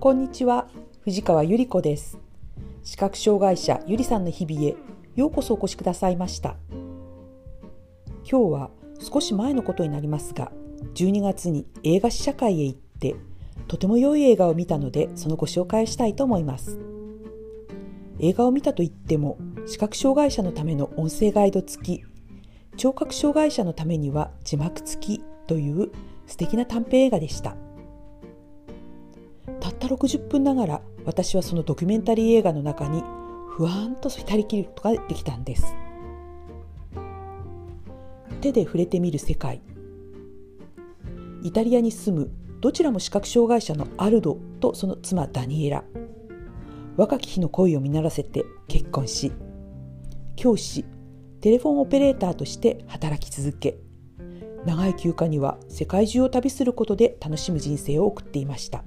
こんにちは。藤川ゆり子です。視覚障害者ゆりさんの日々へようこそお越しくださいました。今日は少し前のことになりますが12月に映画試写会へ行ってとても良い映画を見たのでそのご紹介したいと思います。映画を見たといっても視覚障害者のための音声ガイド付き聴覚障害者のためには字幕付きという素敵な短編映画でした。たった60分ながら私はそのドキュメンタリー映画の中にふわんと浸りきることができたんです。手で触れてみる世界。イタリアに住むどちらも視覚障害者のアルドとその妻ダニエラ。若き日の恋を実らせて結婚し教師テレフォンオペレーターとして働き続け長い休暇には世界中を旅することで楽しむ人生を送っていました。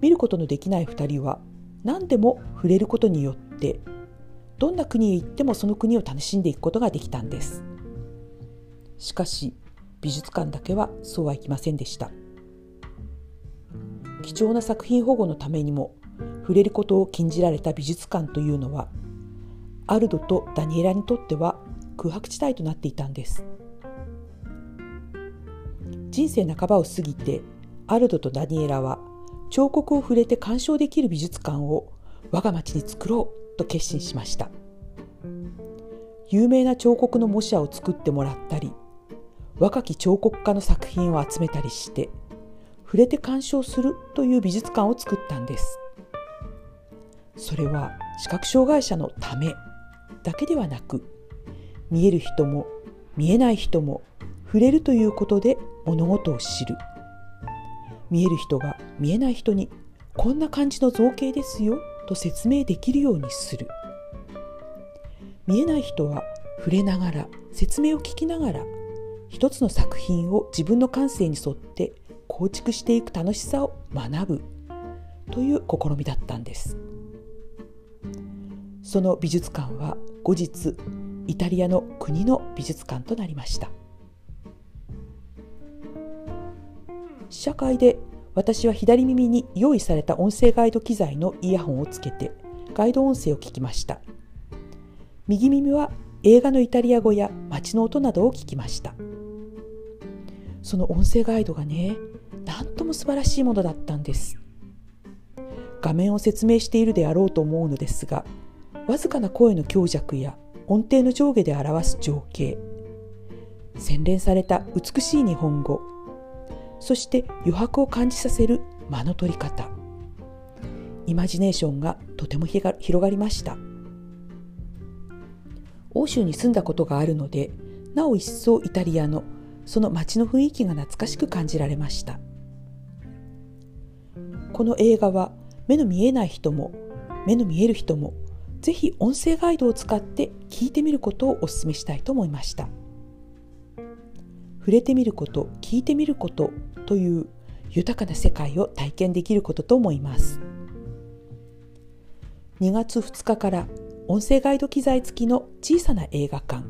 見ることのできない2人は何でも触れることによってどんな国へ行ってもその国を楽しんでいくことができたんです。しかし美術館だけはそうはいきませんでした。貴重な作品保護のためにも触れることを禁じられた美術館というのはアルドとダニエラにとっては空白地帯となっていたんです。人生半ばを過ぎてアルドとダニエラは彫刻を触れて鑑賞できる美術館を我が町に作ろうと決心しました。有名な彫刻の模写を作ってもらったり若き彫刻家の作品を集めたりして触れて鑑賞するという美術館を作ったんです。それは視覚障害者のためだけではなく見える人も見えない人も触れるということで物事を知る。見える人が見えない人にこんな感じの造形ですよと説明できるようにする。見えない人は触れながら説明を聞きながら一つの作品を自分の感性に沿って構築していく楽しさを学ぶという試みだったんです。その美術館は後日イタリアの国の美術館となりました。試写会で私は左耳に用意された音声ガイド機材のイヤホンをつけてガイド音声を聞きました。右耳は映画のイタリア語や街の音などを聞きました。その音声ガイドがねなんとも素晴らしいものだったんです。画面を説明しているであろうと思うのですがわずかな声の強弱や音程の上下で表す情景洗練された美しい日本語そして余白を感じさせる間の取り方。イマジネーションがとても広がりました。欧州に住んだことがあるのでなお一層イタリアのその街の雰囲気が懐かしく感じられました。この映画は目の見えない人も目の見える人もぜひ音声ガイドを使って聞いてみることをお勧めしたいと思いました。触れてみること聞いてみることという豊かな世界を体験できることと思います。2月2日から音声ガイド機材付きの小さな映画館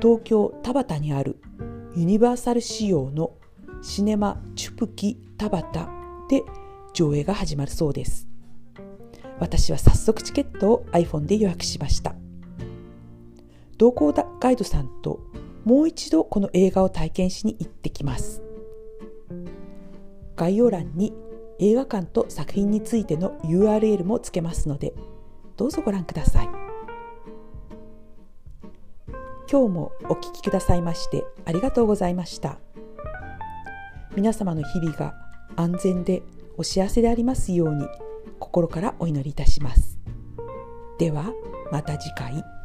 東京田端にあるユニバーサル仕様のシネマチュプキ田端で上映が始まるそうです。私は早速チケットを iPhone で予約しました。同行ガイドさんともう一度この映画を体験しに行ってきます。概要欄に映画館と作品についての URL もつけますのでどうぞご覧ください。今日もお聴きくださいましてありがとうございました。皆様の日々が安全でお幸せでありますように心からお祈りいたします。ではまた次回。